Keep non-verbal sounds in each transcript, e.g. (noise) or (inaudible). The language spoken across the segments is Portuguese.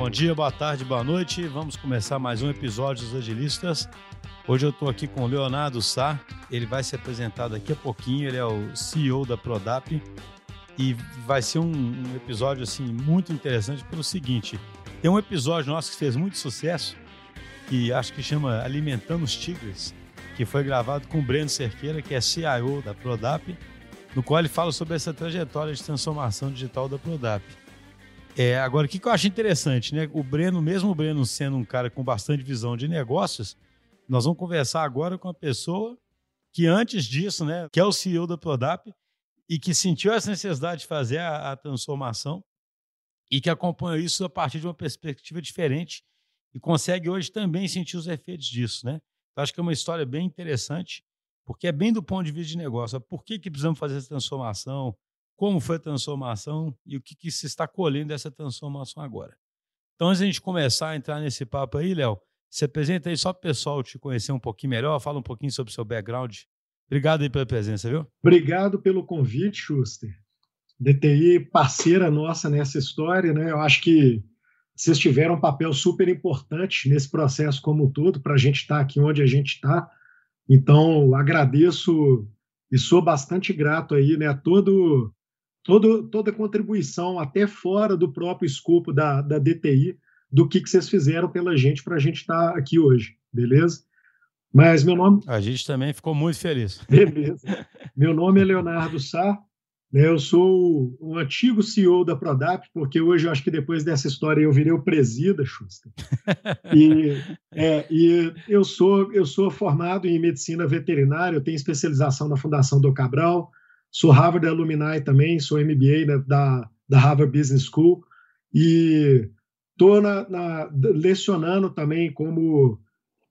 Bom dia, boa tarde, boa noite. Vamos começar mais um episódio dos Agilistas. Hoje eu estou aqui com o Leonardo Sá. Ele vai se apresentar daqui a pouquinho. Ele é o CEO da Prodap e vai ser um, episódio assim muito interessante pelo seguinte: tem um episódio nosso que fez muito sucesso que acho que chama Alimentando os Tigres, que foi gravado com o Breno Cerqueira, que é CIO da Prodap, no qual ele fala sobre essa trajetória de transformação digital da Prodap. É, agora, o que, que eu acho interessante, né? O Breno, mesmo o Breno sendo um cara com bastante visão de negócios, nós vamos conversar agora com a pessoa que antes disso, né, que é o CEO da Prodap e que sentiu essa necessidade de fazer a, a transformação e que acompanha isso a partir de uma perspectiva diferente e consegue hoje também sentir os efeitos disso, né? Então, acho que é uma história bem interessante, porque é bem do ponto de vista de negócio. Por que, que precisamos fazer essa transformação? Como foi a transformação e o que, que se está colhendo dessa transformação agora? Então, antes de a gente começar a entrar nesse papo aí, Léo, se apresenta aí só para o pessoal te conhecer um pouquinho melhor, fala um pouquinho sobre o seu background. Obrigado aí pela presença, viu? Obrigado pelo convite, Schuster. DTI parceira nossa nessa história, né? Eu acho que vocês tiveram um papel super importante nesse processo como um todo, para a gente estar tá aqui onde a gente está. Então, agradeço e sou bastante grato aí, né, a todo, todo, toda contribuição, até fora do próprio escopo da, da DTI, do que, que vocês fizeram pela gente para a gente estar tá aqui hoje, beleza? Mas meu nome. A gente também ficou muito feliz. (laughs) Beleza. meu nome é Leonardo Sá, né, eu sou um antigo CEO da Prodap, porque hoje eu acho que depois dessa história eu virei o presida, Schuster. (laughs) E, é, e eu, sou, eu sou formado em medicina veterinária, eu tenho especialização na Fundação do Cabral, sou Harvard Alumni também, sou MBA né, da, da Harvard Business School e estou lecionando também como,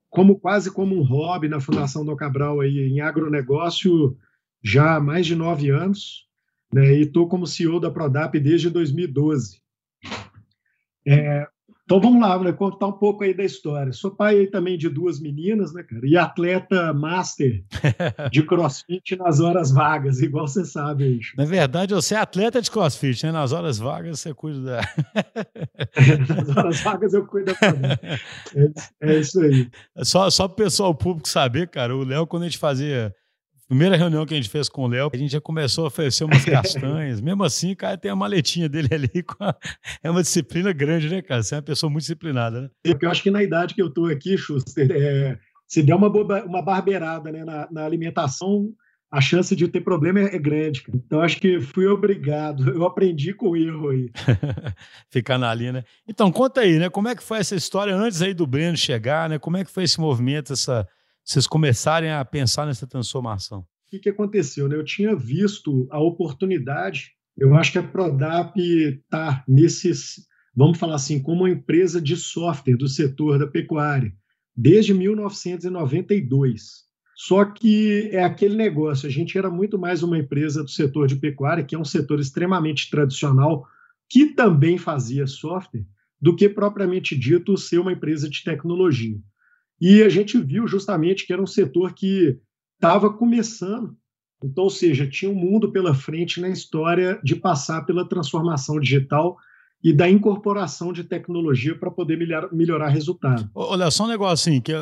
como quase como um hobby na Fundação do Cabral aí, em agronegócio já há mais de nove anos né, e estou como CEO da Prodap desde 2012. É, então vamos lá, né, contar um pouco aí da história. Sou pai aí também de duas meninas, né, cara, e atleta master (laughs) de crossfit nas horas vagas, igual você sabe aí. Na verdade, você é atleta de crossfit, né? Nas horas vagas você cuida da. (laughs) nas horas vagas eu cuido da. É, é isso aí. Só, só para o pessoal público saber, cara, o Léo, quando a gente fazia Primeira reunião que a gente fez com o Léo, a gente já começou a oferecer umas (laughs) castanhas. Mesmo assim, cara, tem a maletinha dele (laughs) ali. A... É uma disciplina grande, né, cara? Você é uma pessoa muito disciplinada, né? Porque eu acho que na idade que eu tô aqui, Schuster, é... se der uma, boba... uma barbeirada né, na, na alimentação, a chance de ter problema é, é grande. Cara. Então, acho que fui obrigado. Eu aprendi com o erro aí. (laughs) Ficar na linha, né? Então, conta aí, né? Como é que foi essa história antes aí do Breno chegar, né? Como é que foi esse movimento, essa vocês começarem a pensar nessa transformação? O que, que aconteceu? Né? Eu tinha visto a oportunidade, eu acho que a Prodap está nesses, vamos falar assim, como uma empresa de software do setor da pecuária, desde 1992. Só que é aquele negócio, a gente era muito mais uma empresa do setor de pecuária, que é um setor extremamente tradicional, que também fazia software, do que propriamente dito ser uma empresa de tecnologia. E a gente viu justamente que era um setor que estava começando. Então, ou seja, tinha um mundo pela frente na história de passar pela transformação digital e da incorporação de tecnologia para poder melhorar, melhorar resultado. Olha, só um negócio assim, que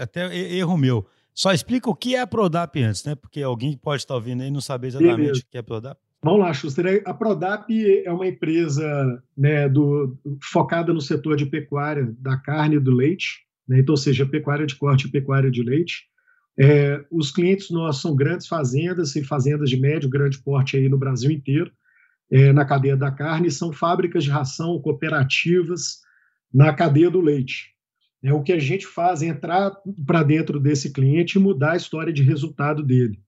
até erro meu. Só explica o que é a Prodap antes, né? Porque alguém pode estar ouvindo aí e não saber exatamente Beleza. o que é a Prodap. Vamos lá, Schuster. A Prodap é uma empresa né, do, focada no setor de pecuária da carne e do leite. Né? Então, ou seja, pecuária de corte e pecuária de leite. É, os clientes nossos são grandes fazendas e fazendas de médio, grande porte aí no Brasil inteiro, é, na cadeia da carne, são fábricas de ração, cooperativas na cadeia do leite. É, o que a gente faz é entrar para dentro desse cliente e mudar a história de resultado dele.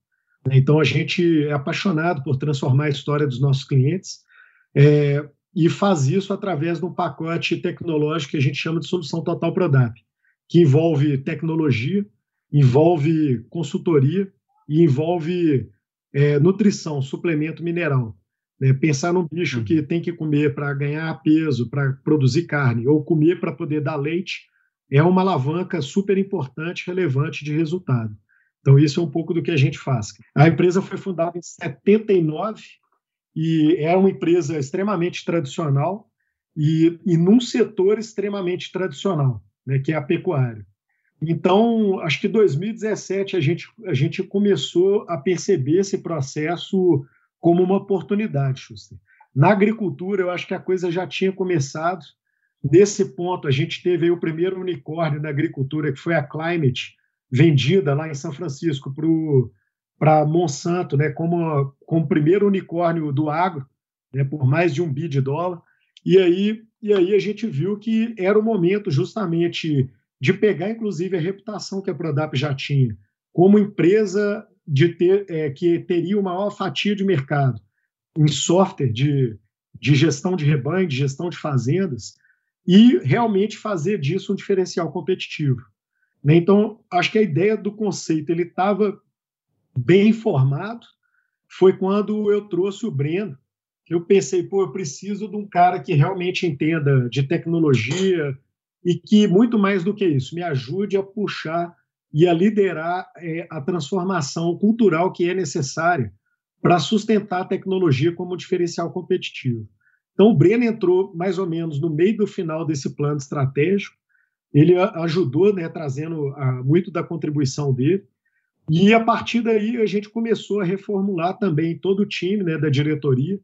Então, a gente é apaixonado por transformar a história dos nossos clientes é, e faz isso através de um pacote tecnológico que a gente chama de solução total Prodap que envolve tecnologia, envolve consultoria e envolve é, nutrição, suplemento mineral. Né? Pensar num bicho uhum. que tem que comer para ganhar peso, para produzir carne, ou comer para poder dar leite, é uma alavanca super importante, relevante de resultado. Então, isso é um pouco do que a gente faz. A empresa foi fundada em 79 e é uma empresa extremamente tradicional, e, e num setor extremamente tradicional, né, que é a pecuária. Então, acho que 2017 a gente, a gente começou a perceber esse processo como uma oportunidade, Schuster. Na agricultura, eu acho que a coisa já tinha começado. Nesse ponto, a gente teve o primeiro unicórnio na agricultura, que foi a Climate, vendida lá em São Francisco para Monsanto, né, como, como primeiro unicórnio do agro, né, por mais de um bi de dólar. E aí, e aí a gente viu que era o momento justamente de pegar, inclusive, a reputação que a Prodap já tinha como empresa de ter, é, que teria uma maior fatia de mercado em software de, de gestão de rebanho, de gestão de fazendas, e realmente fazer disso um diferencial competitivo. Né? Então, acho que a ideia do conceito ele estava bem informado. Foi quando eu trouxe o Breno. Eu pensei, pô, eu preciso de um cara que realmente entenda de tecnologia, e que, muito mais do que isso, me ajude a puxar e a liderar é, a transformação cultural que é necessária para sustentar a tecnologia como diferencial competitivo. Então, o Breno entrou mais ou menos no meio do final desse plano estratégico, ele ajudou, né, trazendo a, muito da contribuição dele, e a partir daí a gente começou a reformular também todo o time né, da diretoria.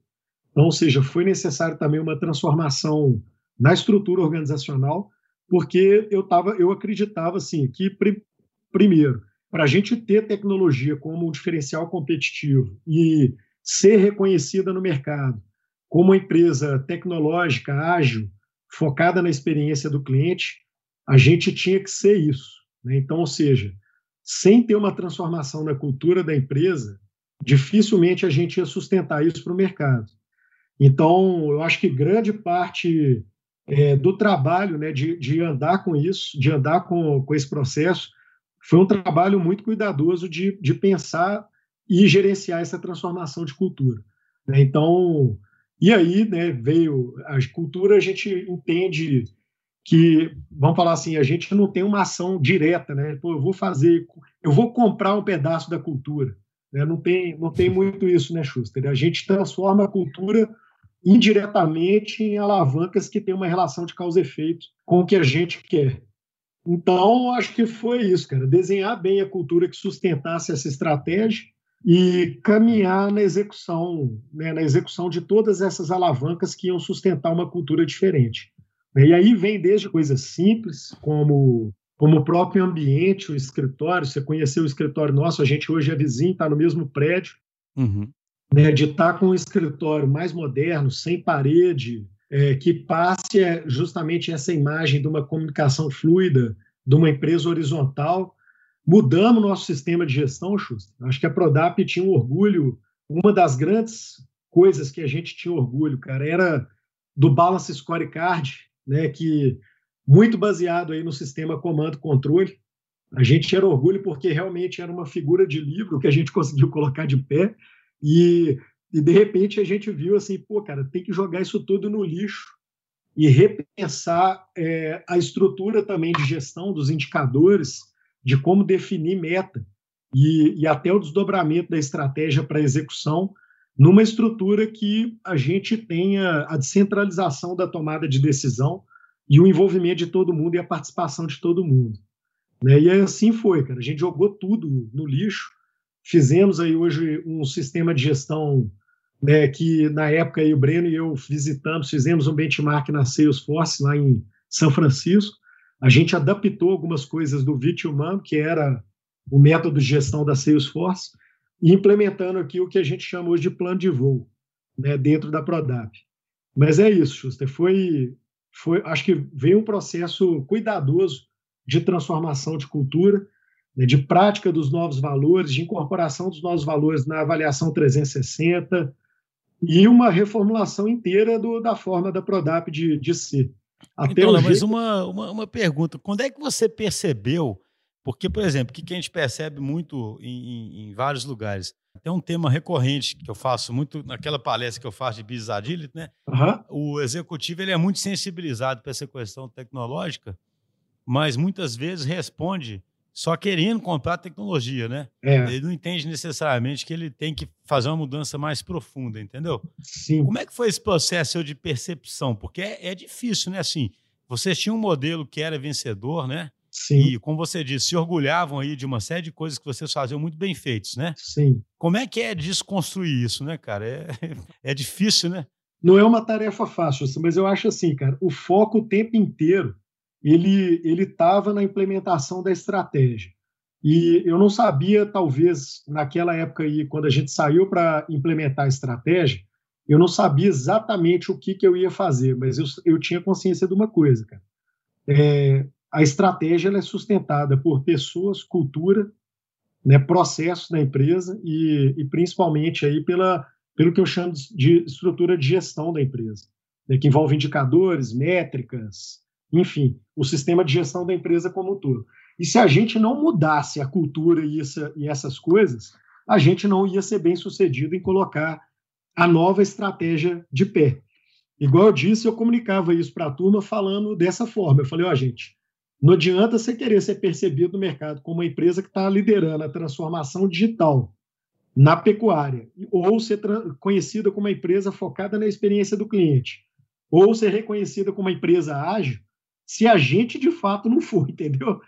Então, ou seja, foi necessário também uma transformação na estrutura organizacional, porque eu tava, eu acreditava assim que primeiro, para a gente ter tecnologia como um diferencial competitivo e ser reconhecida no mercado como uma empresa tecnológica, ágil, focada na experiência do cliente, a gente tinha que ser isso. Né? Então, ou seja, sem ter uma transformação na cultura da empresa, dificilmente a gente ia sustentar isso para o mercado. Então, eu acho que grande parte é, do trabalho, né, de, de andar com isso, de andar com, com esse processo, foi um trabalho muito cuidadoso de, de pensar e gerenciar essa transformação de cultura. Né? Então, e aí né, veio a cultura, a gente entende que, vamos falar assim, a gente não tem uma ação direta, né? Pô, eu vou fazer, eu vou comprar um pedaço da cultura. Né? Não, tem, não tem muito isso, né, Schuster? A gente transforma a cultura indiretamente em alavancas que têm uma relação de causa e efeito com o que a gente quer. Então, acho que foi isso, cara. Desenhar bem a cultura que sustentasse essa estratégia e caminhar na execução, né, na execução de todas essas alavancas que iam sustentar uma cultura diferente. E aí vem desde coisas simples, como, como o próprio ambiente, o escritório. Você conheceu o escritório nosso, a gente hoje é vizinho, está no mesmo prédio. Uhum né, de estar com um escritório mais moderno, sem parede, é, que passe é, justamente essa imagem de uma comunicação fluida, de uma empresa horizontal. Mudamos nosso sistema de gestão, Xusta. Acho que a Prodap tinha um orgulho, uma das grandes coisas que a gente tinha orgulho, cara, era do Balance Scorecard, né, que muito baseado aí no sistema comando-controle. A gente era orgulho porque realmente era uma figura de livro que a gente (laughs) conseguiu colocar de pé e, e de repente a gente viu assim, pô, cara, tem que jogar isso tudo no lixo e repensar é, a estrutura também de gestão dos indicadores, de como definir meta e, e até o desdobramento da estratégia para execução numa estrutura que a gente tenha a descentralização da tomada de decisão e o envolvimento de todo mundo e a participação de todo mundo. Né? E assim foi, cara. A gente jogou tudo no lixo Fizemos aí hoje um sistema de gestão né, que na época aí o Breno e eu visitamos, fizemos um benchmark na Salesforce lá em São Francisco. A gente adaptou algumas coisas do Vitiumam, que era o método de gestão da Salesforce, e implementando aqui o que a gente chama hoje de plano de voo, né, dentro da Prodap. Mas é isso, Schuster. Foi, foi, acho que veio um processo cuidadoso de transformação de cultura né, de prática dos novos valores, de incorporação dos novos valores na avaliação 360 e uma reformulação inteira do, da forma da Prodap de, de ser. Até então, mas uma, uma, uma, pergunta: quando é que você percebeu? Porque, por exemplo, o que, que a gente percebe muito em, em, em, vários lugares? Tem um tema recorrente que eu faço muito naquela palestra que eu faço de Business Agility, né? Uhum. O executivo ele é muito sensibilizado para essa questão tecnológica, mas muitas vezes responde só querendo comprar tecnologia, né? É. Ele não entende necessariamente que ele tem que fazer uma mudança mais profunda, entendeu? Sim. Como é que foi esse processo de percepção? Porque é, é difícil, né? Assim, vocês tinham um modelo que era vencedor, né? Sim. E, como você disse, se orgulhavam aí de uma série de coisas que vocês faziam muito bem feitos, né? Sim. Como é que é desconstruir isso, né, cara? É, (laughs) é difícil, né? Não é uma tarefa fácil, mas eu acho assim, cara, o foco o tempo inteiro ele ele estava na implementação da estratégia. E eu não sabia, talvez, naquela época aí, quando a gente saiu para implementar a estratégia, eu não sabia exatamente o que, que eu ia fazer, mas eu, eu tinha consciência de uma coisa, cara. É, a estratégia é sustentada por pessoas, cultura, né, processos da empresa e, e, principalmente aí pela, pelo que eu chamo de estrutura de gestão da empresa, né, que envolve indicadores, métricas, enfim, o sistema de gestão da empresa como um todo. E se a gente não mudasse a cultura e, essa, e essas coisas, a gente não ia ser bem sucedido em colocar a nova estratégia de pé. Igual eu disse, eu comunicava isso para a turma falando dessa forma. Eu falei, ó, oh, gente, não adianta você querer ser percebido no mercado como uma empresa que está liderando a transformação digital na pecuária, ou ser conhecida como uma empresa focada na experiência do cliente, ou ser reconhecida como uma empresa ágil, se a gente de fato não for, (laughs) entendeu?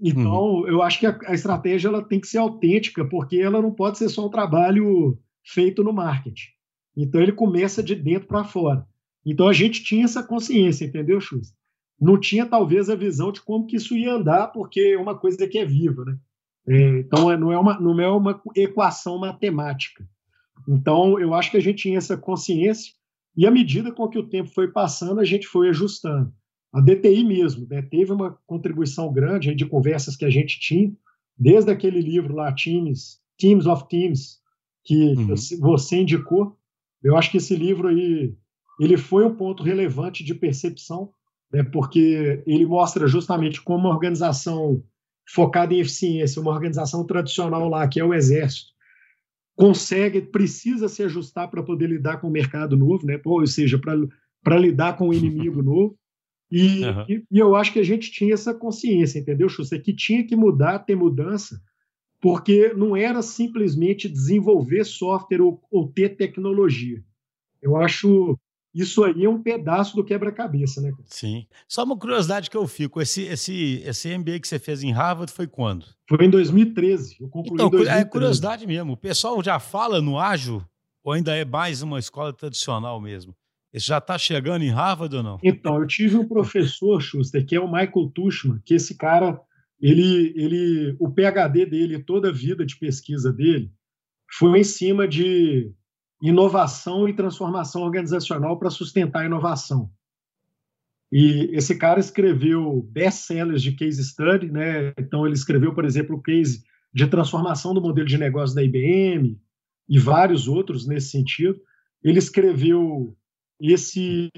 Então, uhum. eu acho que a, a, estratégia ela tem que ser autêntica, porque ela não pode ser só um trabalho feito no marketing. Então, ele começa de dentro para fora. Então, a gente tinha essa consciência, entendeu, Chus? Não tinha, talvez, a visão de como que isso ia andar, porque é uma coisa que é viva, né? É, então, é, não é, uma, não é uma equação matemática. Então, eu acho que a gente tinha essa consciência, e à medida com que o tempo foi passando, a gente foi ajustando a DTI mesmo né, teve uma contribuição grande de conversas que a gente tinha, desde aquele livro lá, Teams, Teams of Teams, que uhum. você indicou. Eu acho que esse livro aí ele foi um ponto relevante de percepção, né, porque ele mostra justamente como uma organização focada em eficiência, uma organização tradicional lá, que é o Exército, consegue, precisa se ajustar para poder lidar com o mercado novo, né, ou seja, para lidar com o inimigo (laughs) novo. E, uhum. e, e, eu acho que a gente tinha essa consciência, entendeu, Schuster? Que tinha que mudar, ter mudança, porque não era simplesmente desenvolver software ou, ou ter tecnologia. Eu acho isso aí é um pedaço do quebra-cabeça, né? Sim. Só uma curiosidade que eu fico: esse, esse, esse MBA que você fez em Harvard foi quando? Foi em 2013. Eu concluí então, em 2013. é curiosidade mesmo. O pessoal já fala no ágil ou ainda é mais uma escola tradicional mesmo? Já está chegando em Harvard ou não? Então, eu tive um professor, Schuster, que é o Michael Tushman, que esse cara, ele, ele, o PhD dele, toda a vida de pesquisa dele, foi em cima de inovação e transformação organizacional para sustentar a inovação. E esse cara escreveu best-sellers de case study, né? Então ele escreveu, por exemplo, o case de transformação do modelo de negócio da IBM e vários outros nesse sentido. Ele escreveu esse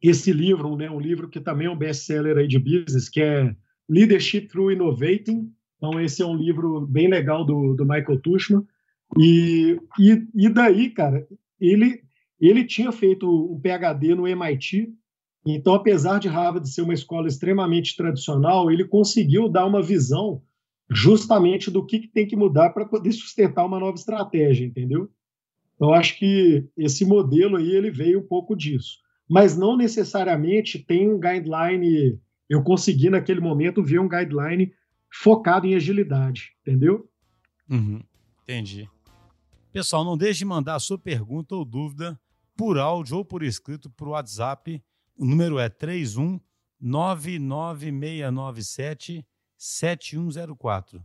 esse livro, né, um livro que também é um best-seller aí de business, que é Leadership Through Innovating. Então, esse é um livro bem legal do, do Michael Tushman. E, e, e daí, cara, ele, ele tinha feito um PhD no MIT, então, apesar de Harvard ser uma escola extremamente tradicional, ele conseguiu dar uma visão justamente do que, que tem que mudar para poder sustentar uma nova estratégia, entendeu? Então, acho que esse modelo aí ele veio um pouco disso. Mas não necessariamente tem um guideline. Eu consegui, naquele momento, ver um guideline focado em agilidade, entendeu? Uhum, entendi. Pessoal, não deixe de mandar a sua pergunta ou dúvida por áudio ou por escrito para o WhatsApp. O número é 31 99697 7104.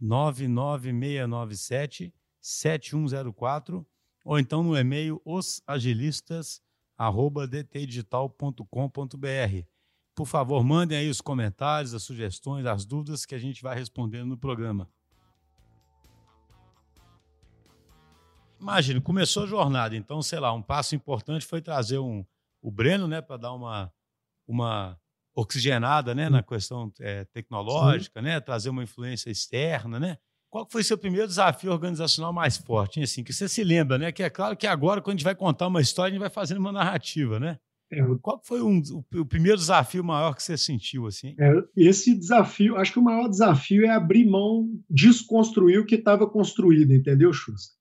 99697 7104 ou então no e-mail osagilistas@dtdigital.com.br. Por favor, mandem aí os comentários, as sugestões, as dúvidas que a gente vai respondendo no programa. Imagine, começou a jornada, então, sei lá, um passo importante foi trazer um, o Breno, né, para dar uma, uma oxigenada, né, na questão é, tecnológica, Sim. né, trazer uma influência externa, né, qual foi o seu primeiro desafio organizacional mais forte? Assim, que você se lembra, né? Que é claro que agora, quando a gente vai contar uma história, a gente vai fazendo uma narrativa, né? É, Qual foi um, o, o, primeiro desafio maior que você sentiu assim? É, esse desafio, acho que o maior desafio é abrir mão, desconstruir o que estava construído, entendeu, Schuster?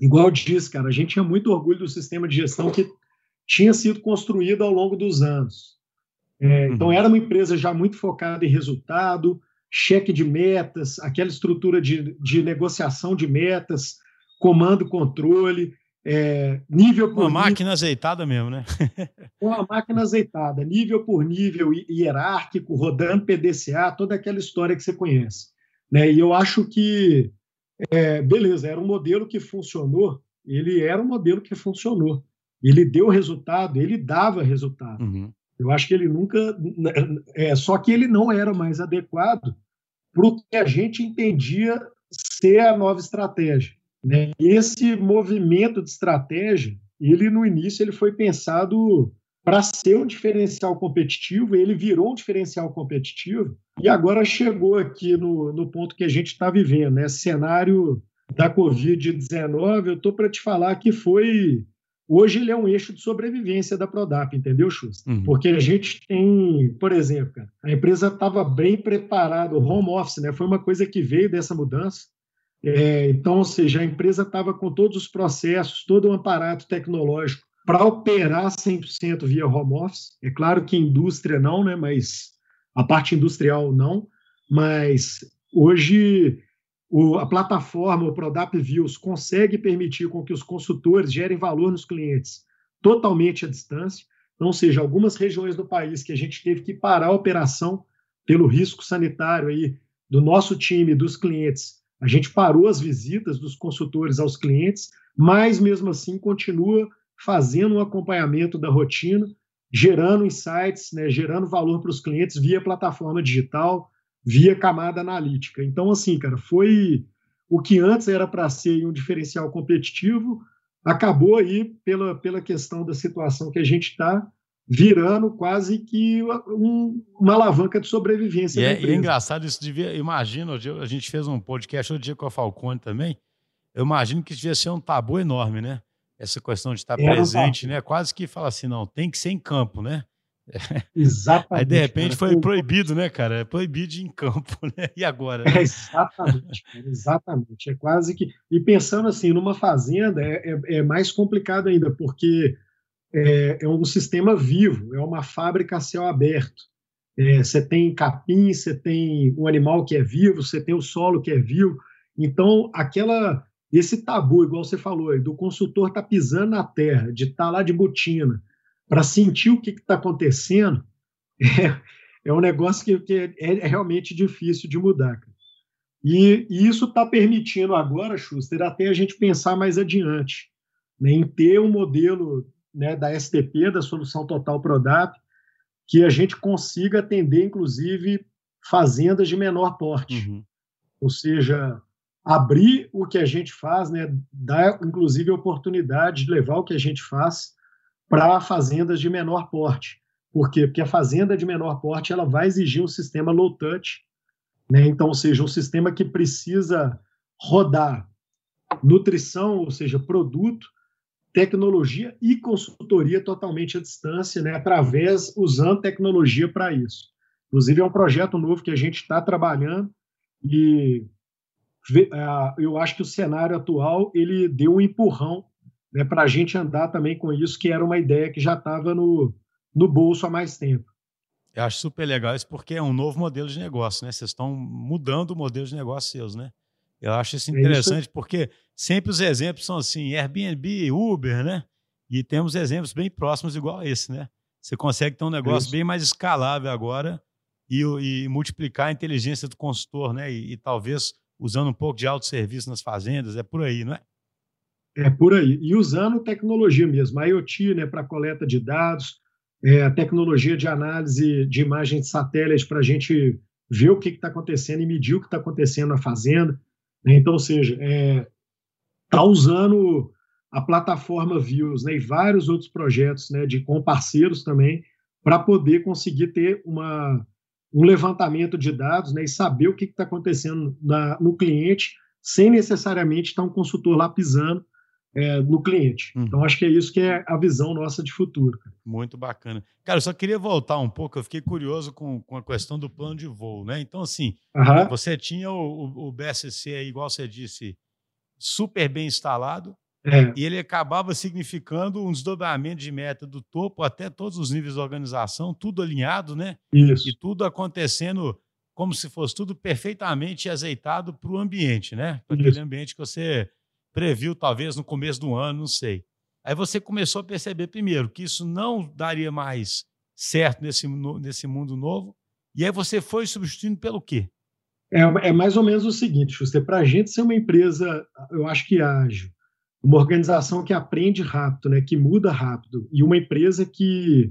Igual eu disse, cara, a gente tinha muito orgulho do sistema de gestão que tinha sido construído ao longo dos anos. É, uhum. Então, era uma empresa já muito focada em resultado, cheque de metas, aquela estrutura de, de negociação de metas, comando, controle, é, nível por Uma nível, máquina azeitada mesmo, né? (laughs) uma máquina azeitada, nível por nível hierárquico, rodando PDCA, toda aquela história que você conhece. Né? E eu acho que, é, beleza, era um modelo que funcionou, ele era um modelo que funcionou. Ele deu resultado, ele dava resultado. Uhum. Eu acho que ele nunca. É, só que ele não era mais adequado para o que a gente entendia ser a nova estratégia. Né? Esse movimento de estratégia, ele no início ele foi pensado para ser um diferencial competitivo, ele virou um diferencial competitivo e agora chegou aqui no, no ponto que a gente está vivendo, né? Cenário da Covid-19, eu estou para te falar que foi Hoje ele é um eixo de sobrevivência da Prodap, entendeu, Schuster? Uhum. Porque a gente tem, por exemplo, cara, a empresa estava bem preparada, o home office, né? Foi uma coisa que veio dessa mudança. É, então, ou seja, a empresa estava com todos os processos, todo o aparato tecnológico para operar 100% via home office. É claro que indústria não, né? Mas a parte industrial não. Mas hoje o, a plataforma, o Prodap Views, consegue permitir com que os consultores gerem valor nos clientes totalmente à distância. Então, ou seja, algumas regiões do país que a gente teve que parar a operação pelo risco sanitário aí do nosso time, dos clientes, a gente parou as visitas dos consultores aos clientes, mas mesmo assim continua fazendo um acompanhamento da rotina, gerando insights, né, gerando valor para os clientes via plataforma digital, via camada analítica. Então, assim, cara, foi o que antes era para ser um diferencial competitivo, acabou aí pela, pela questão da situação que a gente está virando quase que um, uma alavanca de sobrevivência. E é, e é, engraçado isso devia, imagino, a gente fez um podcast outro dia com a Falcone também. Eu imagino que devia ser um tabu enorme, né? Essa questão de estar presente, né? Quase que fala assim, não, tem que ser em campo, né? Exatamente. Aí, de repente, cara, foi proibido, né, cara? É proibido em campo, (laughs) né? E agora? Né? É, exatamente, cara, exatamente. É quase que. E pensando assim, numa fazenda é, é, é mais complicado ainda, porque é, é, um sistema vivo, é uma fábrica a céu aberto. É, você tem capim, você tem um animal que é vivo, você tem o solo que é vivo. Então, aquela esse tabu, igual você falou, do consultor estar tá pisando na terra, de estar tá lá de botina, para sentir o que está acontecendo, (laughs) é, é, um negócio que, que é, é, realmente difícil de mudar. E, e isso está permitindo agora, Schuster, até a gente pensar mais adiante, né, em ter um modelo né, da STP, da Solução Total Prodap, que a gente consiga atender, inclusive, fazendas de menor porte. Uhum. Ou seja, abrir o que a gente faz, né, dar, inclusive, a oportunidade de levar o que a gente faz para fazendas de menor porte. Por quê? Porque a fazenda de menor porte ela vai exigir um sistema low touch, né? então, ou seja, um sistema que precisa rodar nutrição, ou seja, produto, tecnologia e consultoria totalmente à distância, né? através, usando tecnologia para isso. Inclusive, é um projeto novo que a gente está trabalhando e eu acho que o cenário atual ele deu um empurrão né, para a gente andar também com isso, que era uma ideia que já estava no, no bolso há mais tempo. Eu acho super legal isso porque é um novo modelo de negócio, né? Vocês estão mudando o modelo de negócio seus, né? Eu acho isso interessante é isso. porque sempre os exemplos são assim, Airbnb, Uber, né? E temos exemplos bem próximos igual a esse, né? Você consegue ter um negócio é bem mais escalável agora e, e, multiplicar a inteligência do consultor, né? E, e talvez usando um pouco de autosserviço nas fazendas, é por aí, não é? É por aí. E usando tecnologia mesmo, IoT né, para coleta de dados, é, tecnologia de análise de imagens de satélite para a gente ver o que está acontecendo e medir o que está acontecendo na fazenda. Né? Então, ou seja, está é, tá usando a plataforma Views né, e vários outros projetos né, de, com parceiros também para poder conseguir ter uma, um levantamento de dados né, e saber o que está acontecendo na, no cliente sem necessariamente estar um consultor lá pisando é, no cliente. Hum. Então, acho que é isso que é a visão nossa de futuro. Muito bacana. Cara, eu só queria voltar um pouco, eu fiquei curioso com, com a questão do plano de voo, né? Então, assim, você tinha o, o, BSC, aí, igual você disse, super bem instalado, é. e ele acabava significando um desdobramento de meta do topo até todos os níveis da organização, tudo alinhado, né? Isso. E tudo acontecendo como se fosse tudo perfeitamente azeitado para o ambiente, né? Para aquele ambiente que você previu talvez no começo do ano, não sei. Aí você começou a perceber primeiro que isso não daria mais certo nesse, nesse mundo novo, e aí você foi substituindo pelo quê? É, é mais ou menos o seguinte, você para a gente ser uma empresa, eu acho que ágil, uma organização que aprende rápido, né, que muda rápido, e uma empresa que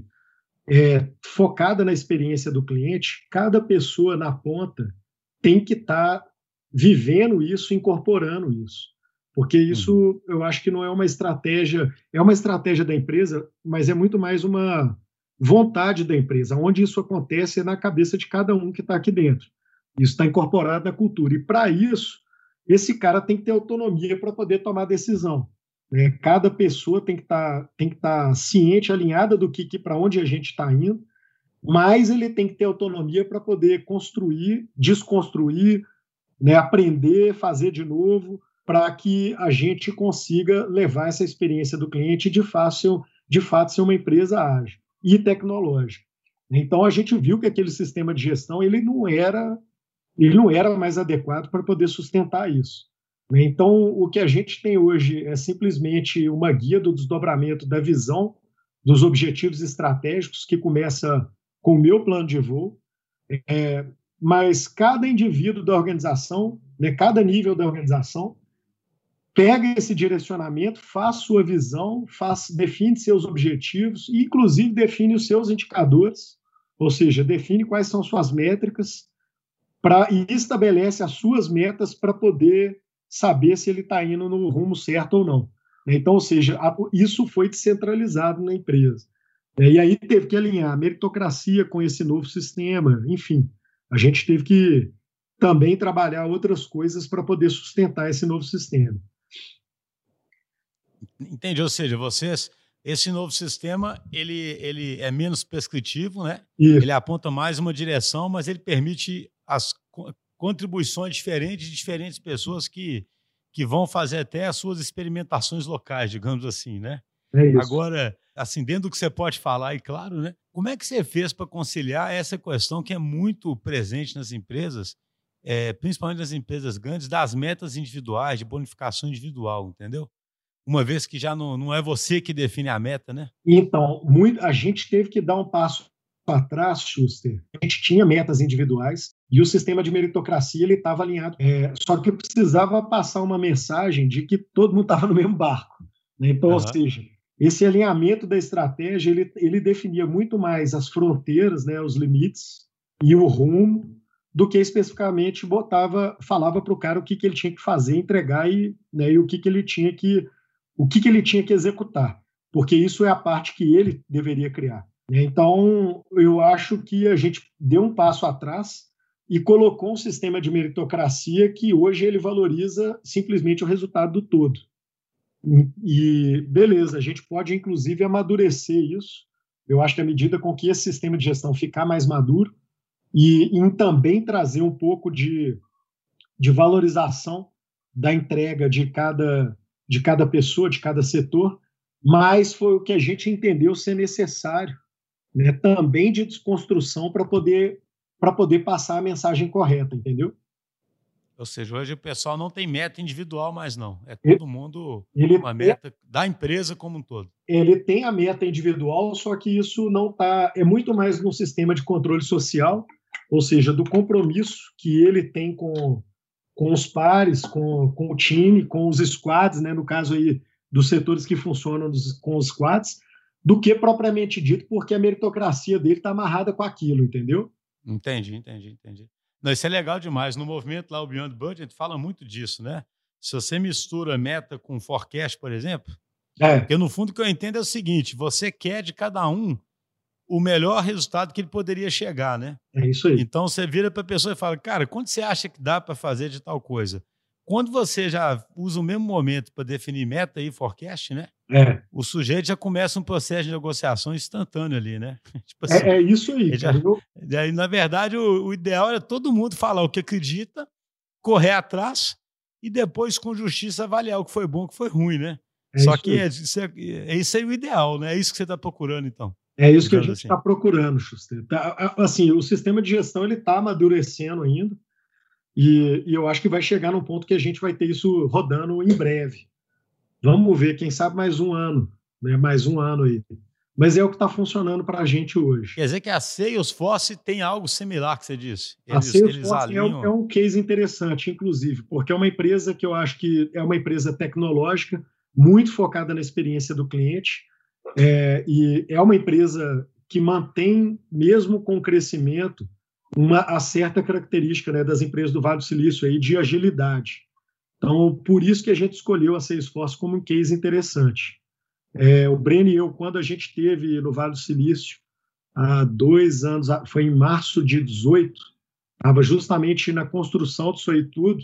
é focada na experiência do cliente, cada pessoa na ponta tem que estar tá vivendo isso, incorporando isso porque isso uhum. eu acho que não é uma estratégia, é uma estratégia da empresa, mas é muito mais uma vontade da empresa. Onde isso acontece é na cabeça de cada um que está aqui dentro. Isso está incorporado na cultura. E para isso, esse cara tem que ter autonomia para poder tomar decisão. Né? Cada pessoa tem que estar tá, tem que estar tá ciente, alinhada do que, que para onde a gente está indo, mas ele tem que ter autonomia para poder construir, desconstruir, né? aprender, fazer de novo para que a gente consiga levar essa experiência do cliente de, fácil, de fato ser uma empresa ágil e tecnológica. Então a gente viu que aquele sistema de gestão ele não era ele não era mais adequado para poder sustentar isso. Então o que a gente tem hoje é simplesmente uma guia do desdobramento da visão dos objetivos estratégicos que começa com o meu plano de voo, é, mas cada indivíduo da organização, né, cada nível da organização pega esse direcionamento, faz sua visão, faz, define seus objetivos e, inclusive, define os seus indicadores, ou seja, define quais são suas métricas pra, e estabelece as suas metas para poder saber se ele está indo no rumo certo ou não. Então, ou seja, isso foi descentralizado na empresa. E aí teve que alinhar a meritocracia com esse novo sistema, enfim, a gente teve que também trabalhar outras coisas para poder sustentar esse novo sistema. Entendi, ou seja, vocês, esse novo sistema, ele, ele é menos prescritivo, né? Isso. Ele aponta mais uma direção, mas ele permite as contribuições diferentes de diferentes pessoas que, que vão fazer até as suas experimentações locais, digamos assim, né? É isso. Agora, assim, dentro do que você pode falar, e claro, né? Como é que você fez para conciliar essa questão que é muito presente nas empresas, é, principalmente nas empresas grandes, das metas individuais, de bonificação individual, entendeu? Uma vez que já não, não é você que define a meta, né? Então, muito, a gente teve que dar um passo atrás, Schuster. A gente tinha metas individuais e o sistema de meritocracia ele estava alinhado. É, só que precisava passar uma mensagem de que todo mundo estava no mesmo barco. Né? Então, uhum. ou seja, esse alinhamento da estratégia ele, ele definia muito mais as fronteiras, né, os limites e o rumo do que especificamente botava, falava para o cara o que, que ele tinha que fazer, entregar e, né, e o que, que ele tinha que o que, que ele tinha que executar, porque isso é a parte que ele deveria criar. Então, eu acho que a gente deu um passo atrás e colocou um sistema de meritocracia que hoje ele valoriza simplesmente o resultado do todo. E beleza, a gente pode inclusive amadurecer isso. Eu acho que à medida com que esse sistema de gestão ficar mais maduro e em também trazer um pouco de, de valorização da entrega de cada de cada pessoa, de cada setor, mas foi o que a gente entendeu ser necessário, né, também de desconstrução para poder para poder passar a mensagem correta, entendeu? Ou seja, hoje o pessoal não tem meta individual mais não, é todo mundo ele uma meta da empresa como um todo. Ele tem a meta individual, só que isso não tá é muito mais no sistema de controle social, ou seja, do compromisso que ele tem com com os pares, com, com o time, com os squads, né, no caso aí dos setores que funcionam dos, com os squads, do que propriamente dito, porque a meritocracia dele está amarrada com aquilo, entendeu? Entendi, entendi, entendi. Não, isso é legal demais. No movimento lá, o Beyond Budget, fala muito disso, né? Se você mistura meta com forecast, por exemplo, é. porque no fundo o que eu entendo é o seguinte: você quer de cada um o melhor resultado que ele poderia chegar, né? É isso aí. Então você vira para a pessoa e fala, cara, quanto você acha que dá para fazer de tal coisa? quando você já usa o mesmo momento para definir meta e forecast, né? É. O sujeito já começa um processo de negociação instantâneo ali, né? (laughs) tipo assim, é, é, isso aí. Já, já, na verdade, o, o, ideal era todo mundo falar o que acredita, correr atrás e depois, com justiça, avaliar o que foi bom e o que foi ruim, né? É Só que é, isso é, é, isso aí o ideal, né? É isso que você está procurando, então. É isso que a gente está assim. procurando, Schuster. Tá, assim, o sistema de gestão ele está amadurecendo ainda. E, e, eu acho que vai chegar num ponto que a gente vai ter isso rodando em breve. Vamos ver, quem sabe mais um ano, né? mais um ano aí. Mas é o que está funcionando para a gente hoje. Quer dizer que a Salesforce tem algo similar que você disse? Eles, a Salesforce é um, é um case interessante, inclusive, porque é uma empresa que eu acho que é uma empresa tecnológica, muito focada na experiência do cliente, é, e é uma empresa que mantém, mesmo com crescimento, uma a certa característica né, das empresas do Vale do Silício aí de agilidade. Então, por isso que a gente escolheu a Salesforce como um case interessante. É, o Breno e eu, quando a gente teve no Vale do Silício, há dois anos, foi em março de 18, estava justamente na construção disso aí tudo,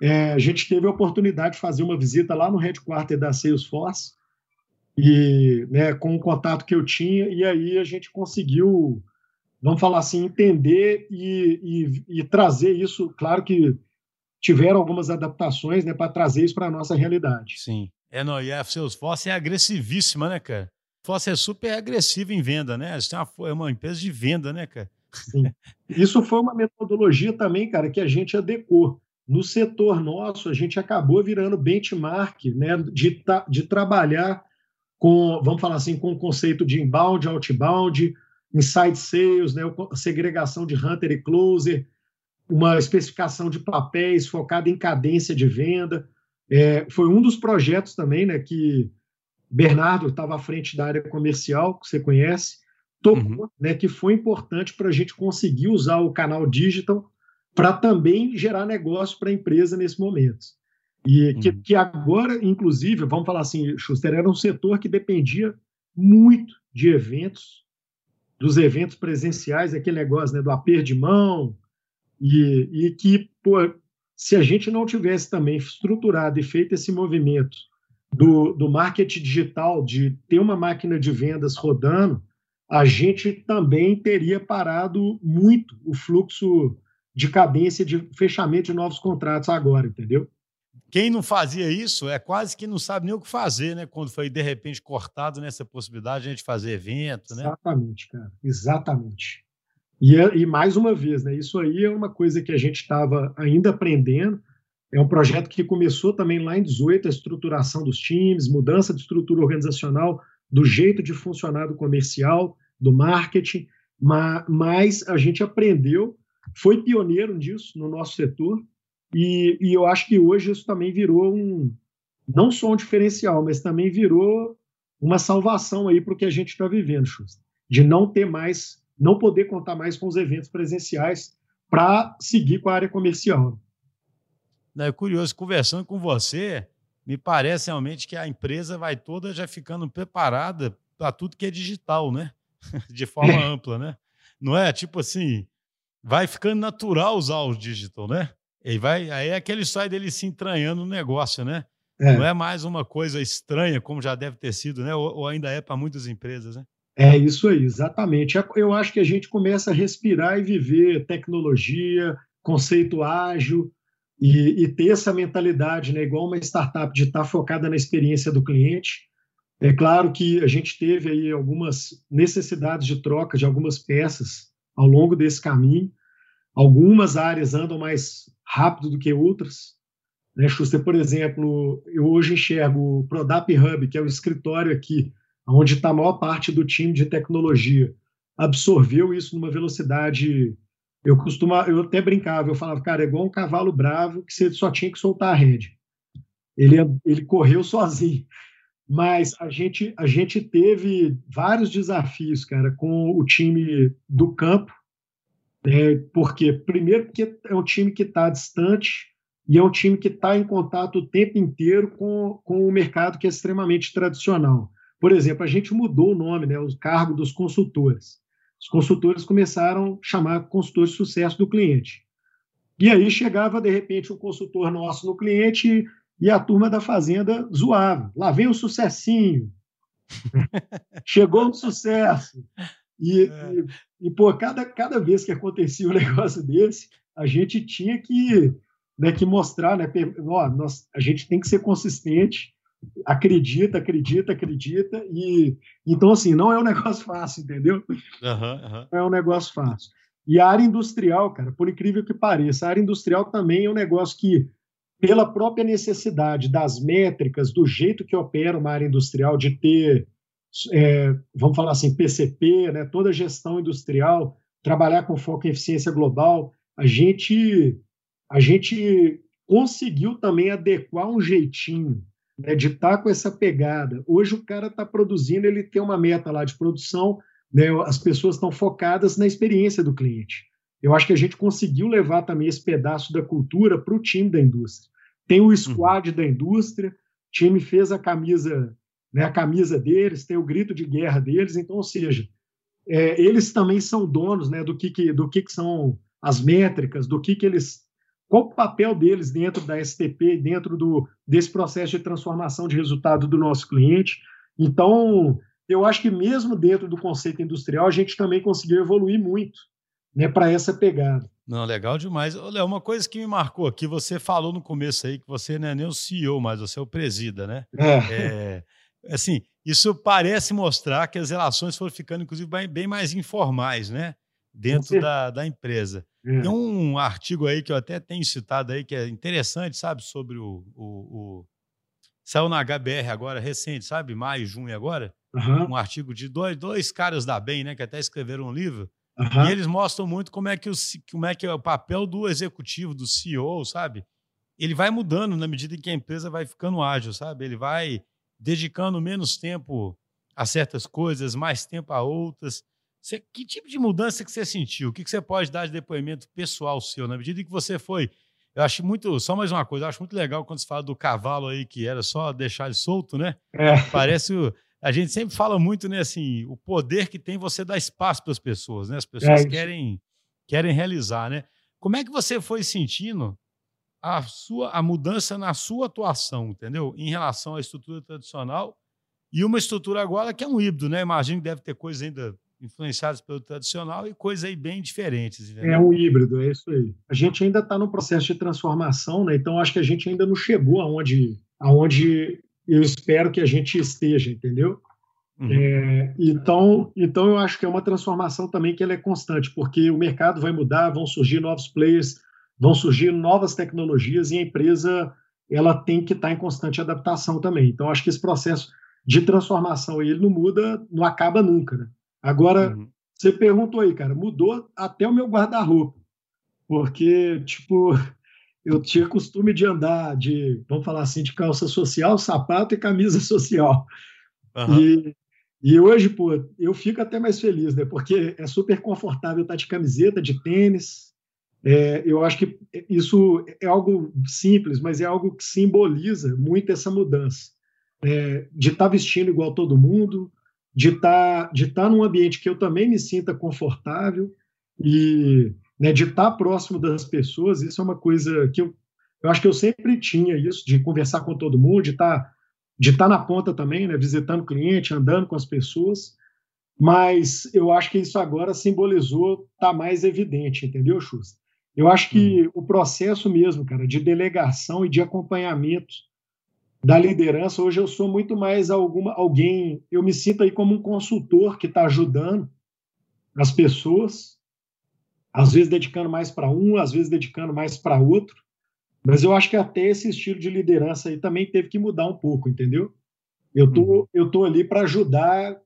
é, a gente teve a oportunidade de fazer uma visita lá no headquarter da Salesforce, e né, com o contato que eu tinha, e aí a gente conseguiu vamos falar assim, entender e, e, e, trazer isso. Claro que tiveram algumas adaptações né, para trazer isso para a nossa realidade. Sim. É, não, e a Salesforce é agressivíssima, né, cara? Salesforce é super agressiva em venda, né? É uma, é uma empresa de venda, né, cara? Sim. Isso foi uma metodologia também, cara, que a gente adequou. No setor nosso, a gente acabou virando benchmark né, de, de trabalhar com, vamos falar assim, com o conceito de inbound, outbound, inside sales, né, segregação de hunter e closer, uma especificação de papéis focada em cadência de venda. É, foi um dos projetos também né, que Bernardo estava à frente da área comercial, que você conhece, tocou, uhum. né, que foi importante para a gente conseguir usar o canal digital para também gerar negócio para a empresa nesse momento. E que, uhum. que, agora, inclusive, vamos falar assim, Schuster, era um setor que dependia muito de eventos dos eventos presenciais, aquele negócio né, do aperto de mão, e, e que, pô, se a gente não tivesse também estruturado e feito esse movimento do, do marketing digital, de ter uma máquina de vendas rodando, a gente também teria parado muito o fluxo de cadência de fechamento de novos contratos agora, entendeu? Quem não fazia isso é quase que não sabe nem o que fazer, né? Quando foi de repente cortado nessa possibilidade de a gente fazer evento, né? Exatamente, cara. Exatamente. E, e mais uma vez, né? Isso aí é uma coisa que a gente estava ainda aprendendo. É um projeto que começou também lá em 18, a estruturação dos times, mudança de estrutura organizacional, do jeito de funcionar do comercial, do marketing, mas a gente aprendeu, foi pioneiro nisso no nosso setor, e, e eu acho que hoje isso também virou um, não só um diferencial, mas também virou uma salvação aí para o que a gente está vivendo, Schuster, de não ter mais, não poder contar mais com os eventos presenciais para seguir com a área comercial. É curioso, conversando com você, me parece realmente que a empresa vai toda já ficando preparada para tudo que é digital, né? (laughs) De forma (laughs) ampla, né? Não é tipo assim, vai ficando natural usar o digital, né? E vai, aí é aquele sai dele se entranhando no negócio, né? É. Não é mais uma coisa estranha, como já deve ter sido, né? Ou, ou ainda é para muitas empresas, né? É isso aí, exatamente. É, eu acho que a gente começa a respirar e viver tecnologia, conceito ágil e, e ter essa mentalidade, né? Igual uma startup de estar tá focada na experiência do cliente. É claro que a gente teve aí algumas necessidades de troca de algumas peças ao longo desse caminho. Algumas áreas andam mais rápido do que outras. Né, Schuster, por exemplo, eu hoje enxergo o Prodap Hub, que é o escritório aqui, onde está a maior parte do time de tecnologia, absorveu isso numa velocidade. Eu costumava, eu até brincava, eu falava, cara, é igual um cavalo bravo que você só tinha que soltar a rede. Ele, ele correu sozinho. Mas a gente, a gente teve vários desafios, cara, com o time do campo, é, porque, primeiro, porque é um time que está distante e é um time que está em contato o tempo inteiro com, com o mercado que é extremamente tradicional. Por exemplo, a gente mudou o nome, né, o cargo dos consultores. Os consultores começaram a chamar consultores de sucesso do cliente. E aí chegava, de repente, um consultor nosso no cliente e a turma da fazenda zoava. Lá vem o sucessinho. (laughs) Chegou um sucesso. E, é. e, e, pô, cada, cada vez que acontecia um (laughs) negócio desse, a gente tinha que, né, que mostrar, né? Ó, nós, a gente tem que ser consistente, acredita, acredita, acredita. E então, assim, não é um (laughs) negócio fácil, entendeu? Uhum, uhum. Não é um negócio fácil. E a área industrial, cara, por incrível que pareça, a área industrial também é um negócio que, pela própria necessidade das métricas, do jeito que opera uma área industrial, de ter, é, vamos falar assim, PCP, né, toda a gestão industrial, trabalhar com foco em eficiência global, a gente, a gente conseguiu também adequar um jeitinho né, de estar tá com essa pegada. Hoje o cara está produzindo, ele tem uma meta lá de produção, né, as pessoas estão focadas na experiência do cliente. Eu acho que a gente conseguiu levar também esse pedaço da cultura para o time da indústria. Tem o squad uhum. da indústria, o time fez a camisa, né, a camisa deles, tem o grito de guerra deles, então, ou seja, é, eles também são donos né, do que, que do que, que são as métricas, do que, que eles. Qual o papel deles dentro da STP, dentro do, desse processo de transformação de resultado do nosso cliente. Então, eu acho que mesmo dentro do conceito industrial, a gente também conseguiu evoluir muito né, para essa pegada. Não, legal demais. Léo, uma coisa que me marcou aqui, você falou no começo aí que você não é nem o CEO, mas você é o presida, né? É. é assim, isso parece mostrar que as relações foram ficando, inclusive, bem mais informais, né? Dentro da, da empresa. É. Tem um artigo aí que eu até tenho citado aí, que é interessante, sabe, sobre o, o, o... Saiu na HBR agora, recente, sabe? Maio, junho agora uhum. um artigo de dois, dois caras da bem, né, que até escreveram um livro, uhum. e eles mostram muito como é, que o, como é que é o papel do executivo, do CEO, sabe? Ele vai mudando na medida em que a empresa vai ficando ágil, sabe? Ele vai dedicando menos tempo a certas coisas, mais tempo a outras. Você, que tipo de mudança que você sentiu? O que, que você pode dar de depoimento pessoal seu, na medida que você foi eu acho muito, só mais uma coisa, eu acho muito legal quando você fala do cavalo aí, que era só deixar ele solto, né? É. Parece o, a gente sempre fala muito, né, assim, o poder que tem você dar espaço para as pessoas, né? As pessoas é querem, querem realizar, né? Como é que você foi sentindo a sua a mudança na sua atuação, entendeu? Em relação à estrutura tradicional e uma estrutura agora que é um híbrido, né? Imagino que deve ter coisas ainda influenciadas pelo tradicional e coisas aí bem diferentes. Entendeu? É um híbrido, é isso aí. A gente ainda está no processo de transformação, né? Então acho que a gente ainda não chegou aonde, aonde eu espero que a gente esteja, entendeu? Uhum. É, então, então eu acho que é uma transformação também que ela é constante, porque o mercado vai mudar, vão surgir novos players, vão surgir novas tecnologias e a empresa ela tem que estar em constante adaptação também. Então, acho que esse processo de transformação ele não muda, não acaba nunca. Né? Agora, uhum. você perguntou aí, cara, mudou até o meu guarda-roupa, porque tipo (laughs) eu tinha costume de andar de, vamos falar assim, de calça social, sapato e camisa (laughs) social. Uhum. E, e hoje, pô, eu fico até mais feliz, né? Porque é super confortável estar de camiseta, de tênis. É, eu acho que isso é algo simples, mas é algo que simboliza muito essa mudança. É, de estar vestindo igual todo mundo, de estar, de estar num ambiente que eu também me sinta confortável e né, de estar próximo das pessoas, isso é uma coisa que eu, eu acho que eu sempre tinha isso, de conversar com todo mundo, de estar, de estar na ponta também, né, visitando cliente, andando com as pessoas, mas eu acho que isso agora simbolizou, está mais evidente, entendeu, Chus? Eu acho que hum. o processo mesmo, cara, de delegação e de acompanhamento da liderança, hoje eu sou muito mais alguma, alguém, eu me sinto aí como um consultor que está ajudando as pessoas, às vezes dedicando mais para um, às vezes dedicando mais para outro. Mas eu acho que até esse estilo de liderança aí também teve que mudar um pouco, entendeu? Eu tô, uhum. eu tô ali para ajudar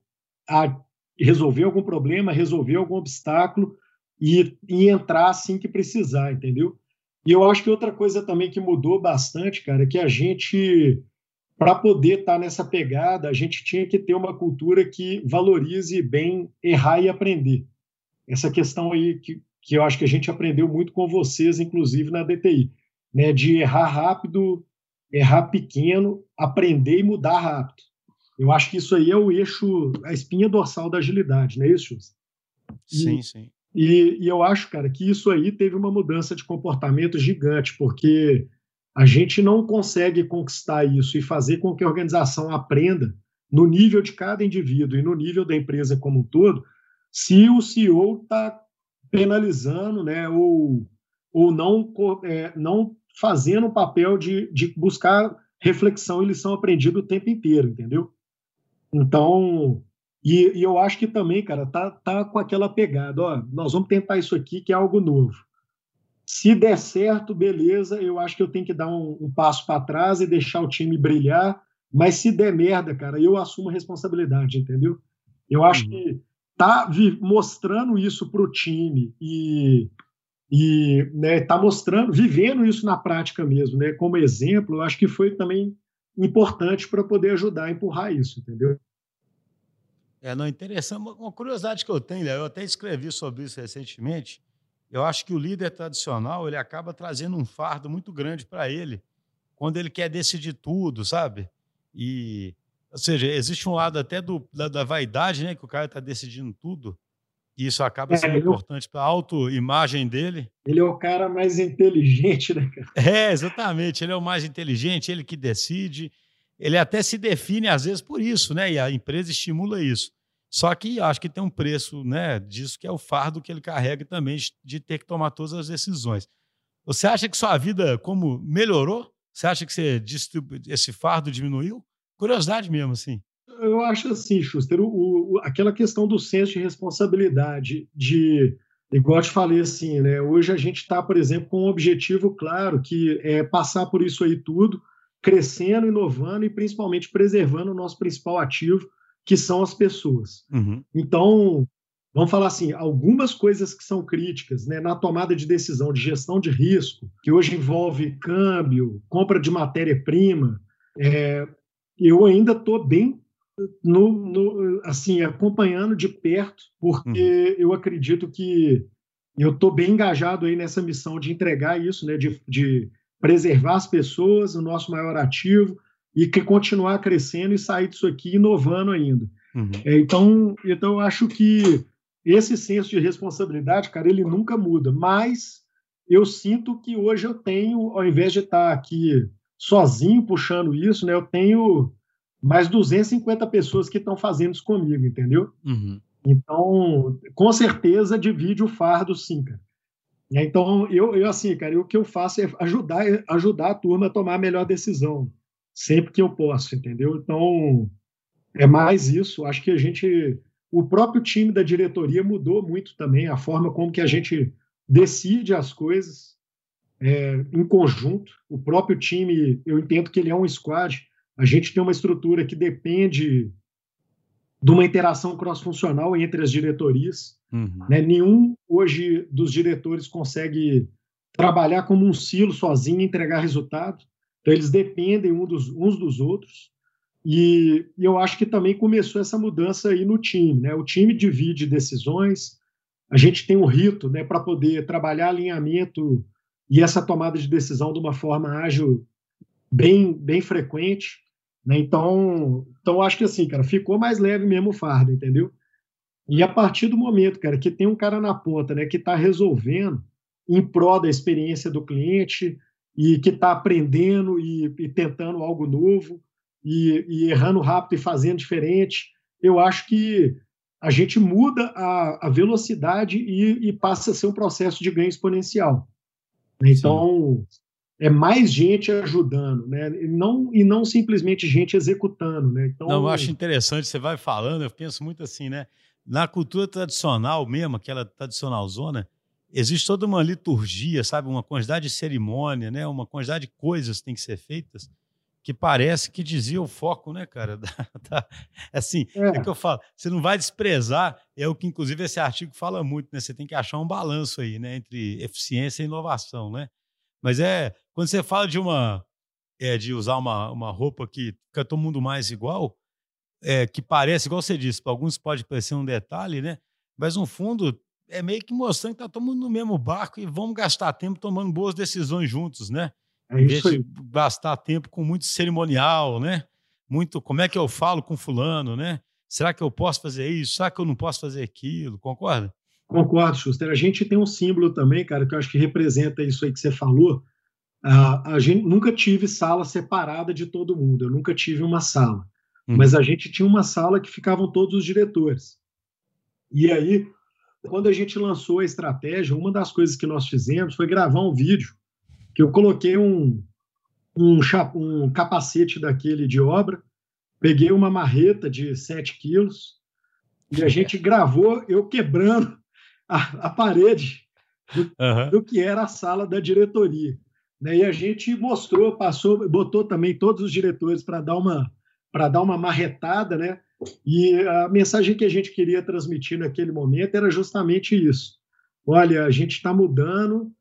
a resolver algum problema, resolver algum obstáculo e, e entrar assim que precisar, entendeu? E eu acho que outra coisa também que mudou bastante, cara, é que a gente, para poder estar tá nessa pegada, a gente tinha que ter uma cultura que valorize bem errar e aprender. Essa questão aí que que eu acho que a gente aprendeu muito com vocês, inclusive na DTI, né, de errar rápido, errar pequeno, aprender e mudar rápido. Eu acho que isso aí é o eixo, a espinha dorsal da agilidade, não é isso? Sim, sim. E, e, eu acho, cara, que isso aí teve uma mudança de comportamento gigante, porque a gente não consegue conquistar isso e fazer com que a organização aprenda no nível de cada indivíduo e no nível da empresa como um todo, se o CEO está penalizando, né, ou, ou não, é, não fazendo o papel de, de buscar reflexão e lição aprendida o tempo inteiro, entendeu? Então, e, e, eu acho que também, cara, tá, tá com aquela pegada, ó, nós vamos tentar isso aqui que é algo novo. Se der certo, beleza, eu acho que eu tenho que dar um, um passo para trás e deixar o time brilhar, mas se der merda, cara, eu assumo a responsabilidade, entendeu? Eu acho uhum. que tá mostrando isso para o time e, e né, tá mostrando, vivendo isso na prática mesmo, né, como exemplo, eu acho que foi também importante para poder ajudar a empurrar isso, entendeu? É, não, interessante. Uma curiosidade que eu tenho, eu até escrevi sobre isso recentemente. Eu acho que o líder tradicional ele acaba trazendo um fardo muito grande para ele quando ele quer decidir tudo, sabe? E, ou seja, existe um lado até do, da, da vaidade, né, que o cara está decidindo tudo. E isso acaba é, sendo é, importante para a autoimagem dele. Ele é o cara mais inteligente, né, cara? É, exatamente. Ele é o mais inteligente, ele que decide. Ele até se define, às vezes, por isso, né? E a empresa estimula isso. Só que acho que tem um preço né, disso, que é o fardo que ele carrega também de ter que tomar todas as decisões. Você acha que sua vida como melhorou? Você acha que você esse fardo diminuiu? Curiosidade mesmo, assim eu acho assim, Schuster, o, o, aquela questão do senso de responsabilidade, de, igual eu te falei assim, né? Hoje a gente está, por exemplo, com um objetivo claro, que é passar por isso aí tudo, crescendo, inovando e principalmente preservando o nosso principal ativo, que são as pessoas. Uhum. Então, vamos falar assim, algumas coisas que são críticas né, na tomada de decisão de gestão de risco, que hoje envolve câmbio, compra de matéria-prima, é, eu ainda estou bem no, no, assim, acompanhando de perto, porque uhum. eu acredito que eu estou bem engajado aí nessa missão de entregar isso, né, de, de preservar as pessoas, o nosso maior ativo, e que continuar crescendo e sair disso aqui inovando ainda. Uhum. É, então, então, eu acho que esse senso de responsabilidade, cara, ele nunca muda, mas eu sinto que hoje eu tenho, ao invés de estar aqui sozinho puxando isso, né, eu tenho mais 250 pessoas que estão fazendo isso comigo, entendeu? Uhum. Então, com certeza, divide o fardo, sim, cara. Então, eu, eu assim, cara, o que eu faço é ajudar, ajudar a turma a tomar a melhor decisão, sempre que eu posso, entendeu? Então, é mais isso. Acho que a gente, o próprio time da diretoria mudou muito também, a forma como que a gente decide as coisas é, em conjunto. O próprio time, eu entendo que ele é um squad, a gente tem uma estrutura que depende de uma interação cross-funcional entre as diretorias. Uhum. Né? Nenhum hoje dos diretores consegue trabalhar como um silo sozinho e entregar resultado. Então, eles dependem um dos, uns dos outros. E, e, eu acho que também começou essa mudança aí no time. Né? O time divide decisões, a gente tem um rito né, para poder trabalhar alinhamento e essa tomada de decisão de uma forma ágil bem, bem frequente. Né? Então, então, acho que assim, cara, ficou mais leve mesmo o fardo, entendeu? E a partir do momento, cara, que tem um cara na ponta, né, que está resolvendo em prol da experiência do cliente e que está aprendendo e, e, tentando algo novo e, e, errando rápido e fazendo diferente, eu acho que a gente muda a, a velocidade e, e, passa a ser um processo de ganho exponencial. Então, Sim é mais gente ajudando, né? E não, e não simplesmente gente executando, né? Então, não, eu acho interessante, você vai falando, eu penso muito assim, né? Na cultura tradicional mesmo, aquela tradicional zona, existe toda uma liturgia, sabe? Uma quantidade de cerimônia, né? Uma quantidade de coisas que têm que ser feitas que parece que dizia o foco, né, cara? (laughs) Da, da, assim, é. é que eu falo, você não vai desprezar, é o que inclusive esse artigo fala muito, né? Você tem que achar um balanço aí, né, entre eficiência e inovação, né? Mas é quando você fala de uma é, de usar uma, uma roupa que fica todo mundo mais igual, é, que parece, igual você disse, para alguns pode parecer um detalhe, né? Mas no fundo é meio que mostrando que está todo mundo no mesmo barco e vamos gastar tempo tomando boas decisões juntos, né? É em vez de gastar tempo com muito cerimonial, né? Muito, como é que eu falo com fulano, né? Será que eu posso fazer isso? Será que eu não posso fazer aquilo? Concorda? Concordo, Schuster. A gente tem um símbolo também, cara, que eu acho que representa isso aí que você falou. A, a gente nunca tive sala separada de todo mundo, eu nunca tive uma sala. Hum. Mas a gente tinha uma sala que ficavam todos os diretores. E aí, quando a gente lançou a estratégia, uma das coisas que nós fizemos foi gravar um vídeo que eu coloquei um, um, um capacete daquele de obra, peguei uma marreta de 7 quilos e a gente gravou eu quebrando a, a parede do, uhum. do, que era a sala da diretoria. Né? E a gente mostrou, passou, botou também todos os diretores para dar uma para dar uma marretada, né? E a mensagem que a gente queria transmitir naquele momento era justamente isso. Olha, a gente está mudando,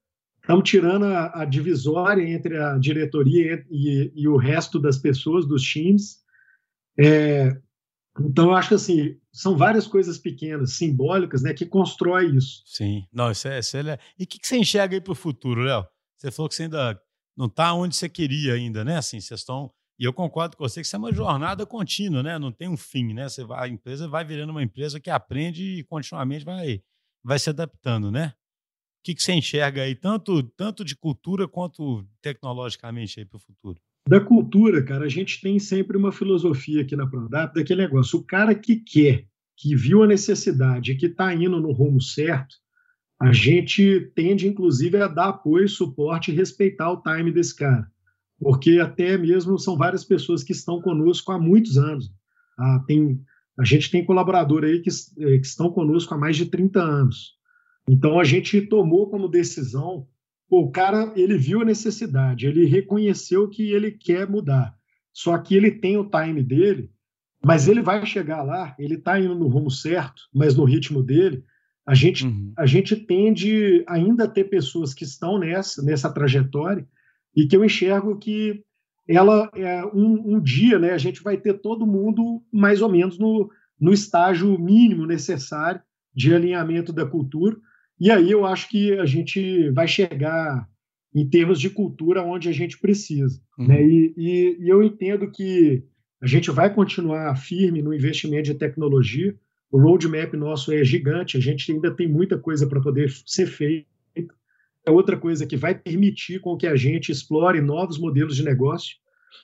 estamos tirando a, a, divisória entre a diretoria e, e, o resto das pessoas, dos times. É, então, eu acho que assim, são várias coisas pequenas, simbólicas, né, que constrói isso. Sim, não, isso é, isso é... E o que, que você enxerga aí para o futuro, Léo? Você falou que você ainda não está onde você queria ainda, né? Assim, vocês estão e eu concordo com você que isso é uma jornada contínua, né? Não tem um fim, né? Você vai, a empresa vai virando uma empresa que aprende e continuamente vai, vai se adaptando, né? O que, que você enxerga aí, tanto, tanto de cultura quanto tecnologicamente aí para o futuro? Da cultura, cara, a gente tem sempre uma filosofia aqui na Prodap daquele negócio. O cara que quer, que viu a necessidade que está indo no rumo certo, a gente tende, inclusive, a dar apoio, suporte e respeitar o time desse cara porque até mesmo são várias pessoas que estão conosco há muitos anos. Ah, tem, a gente tem colaborador aí que, eh, que, estão conosco há mais de 30 anos. Então a gente tomou como decisão, pô, o cara ele viu a necessidade, ele reconheceu que ele quer mudar. Só que ele tem o time dele, mas ele vai chegar lá, ele está indo no rumo certo, mas no ritmo dele. A gente, uhum. a gente tende ainda a ter pessoas que estão nessa, nessa trajetória, e que eu enxergo que ela é um, um, dia, né, a gente vai ter todo mundo mais ou menos no, no estágio mínimo necessário de alinhamento da cultura. E aí eu acho que a gente vai chegar em termos de cultura onde a gente precisa. Uhum. Né? E, e, e eu entendo que a gente vai continuar firme no investimento de tecnologia. O roadmap nosso é gigante, a gente ainda tem muita coisa para poder ser feita é outra coisa que vai permitir com que a gente explore novos modelos de negócio.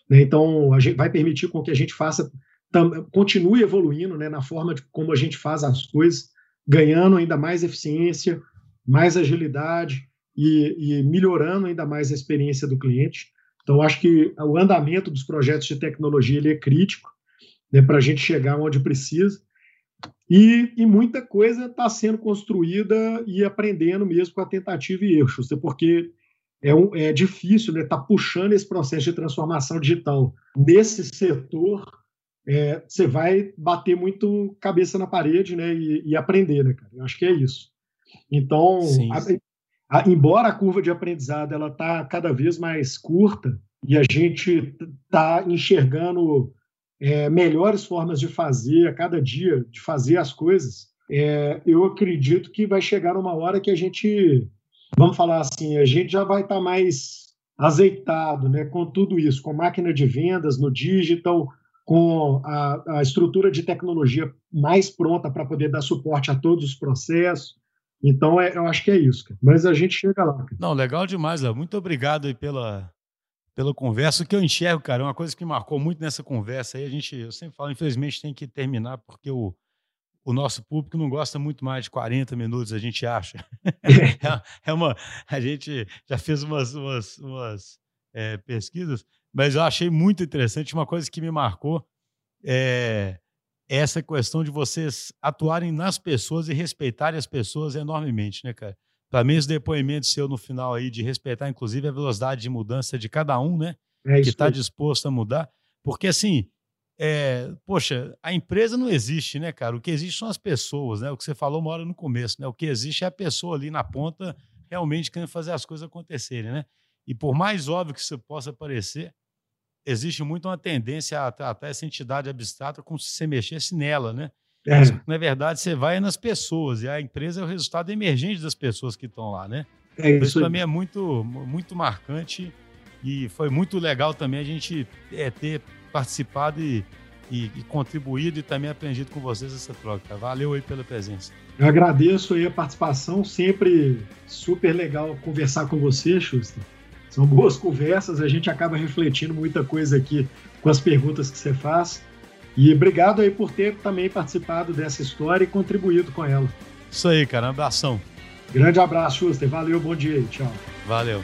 Né? Então, a gente vai permitir com que a gente faça, tam, continue evoluindo né, na forma de como a gente faz as coisas, ganhando ainda mais eficiência, mais agilidade e, e melhorando ainda mais a experiência do cliente. Então, acho que o andamento dos projetos de tecnologia ele é crítico né, para a gente chegar onde precisa. E, e muita coisa está sendo construída e aprendendo mesmo com a tentativa e erro, porque é, um, é difícil estar né, tá puxando esse processo de transformação digital. Nesse setor, é, você vai bater muito cabeça na parede né, e, e aprender, né, cara? Eu acho que é isso. Então, a, a, embora a curva de aprendizado ela está cada vez mais curta e a gente está enxergando é, melhores formas de fazer a cada dia, de fazer as coisas, é, eu acredito que vai chegar uma hora que a gente, vamos falar assim, a gente já vai estar tá mais azeitado né, com tudo isso, com máquina de vendas no digital, com a, a estrutura de tecnologia mais pronta para poder dar suporte a todos os processos. Então, é, eu acho que é isso. Cara. Mas a gente chega lá. Cara. Não, legal demais, Léo. Muito obrigado aí pela, pela conversa. O que eu enxergo, cara, uma coisa que marcou muito nessa conversa aí, a gente, eu sempre falo, infelizmente tem que terminar porque o, o nosso público não gosta muito mais de 40 minutos, a gente acha. (laughs) É, é uma, a gente já fez umas, umas, umas é, pesquisas, mas eu achei muito interessante. Uma coisa que me marcou é essa questão de vocês atuarem nas pessoas e respeitarem as pessoas enormemente, né, cara? Para mim, esse depoimento seu no final aí de respeitar, inclusive, a velocidade de mudança de cada um, né? É que está disposto a mudar. Porque, assim, é, poxa, a empresa não existe, né, cara? O que existe são as pessoas, né? O que você falou uma hora no começo, né? O que existe é a pessoa ali na ponta realmente querendo fazer as coisas acontecerem, né? E por mais óbvio que isso possa parecer, existe muito uma tendência a tratar essa entidade abstrata como se você mexesse nela, né? É. Mas, na verdade, você vai nas pessoas e a empresa é o resultado emergente das pessoas que estão lá, né? É isso, isso para mim é muito, muito marcante e foi muito legal também a gente é, ter participado e, e, e, contribuído e também aprendido com vocês essa troca. Valeu aí pela presença. Eu agradeço aí a participação, sempre super legal conversar com você, Schuster. São boas conversas, a gente acaba refletindo muita coisa aqui com as perguntas que você faz. E obrigado aí por ter também participado dessa história e contribuído com ela. Isso aí, cara. Um abração. Grande abraço, Schuster. Valeu, bom dia. Tchau. Valeu.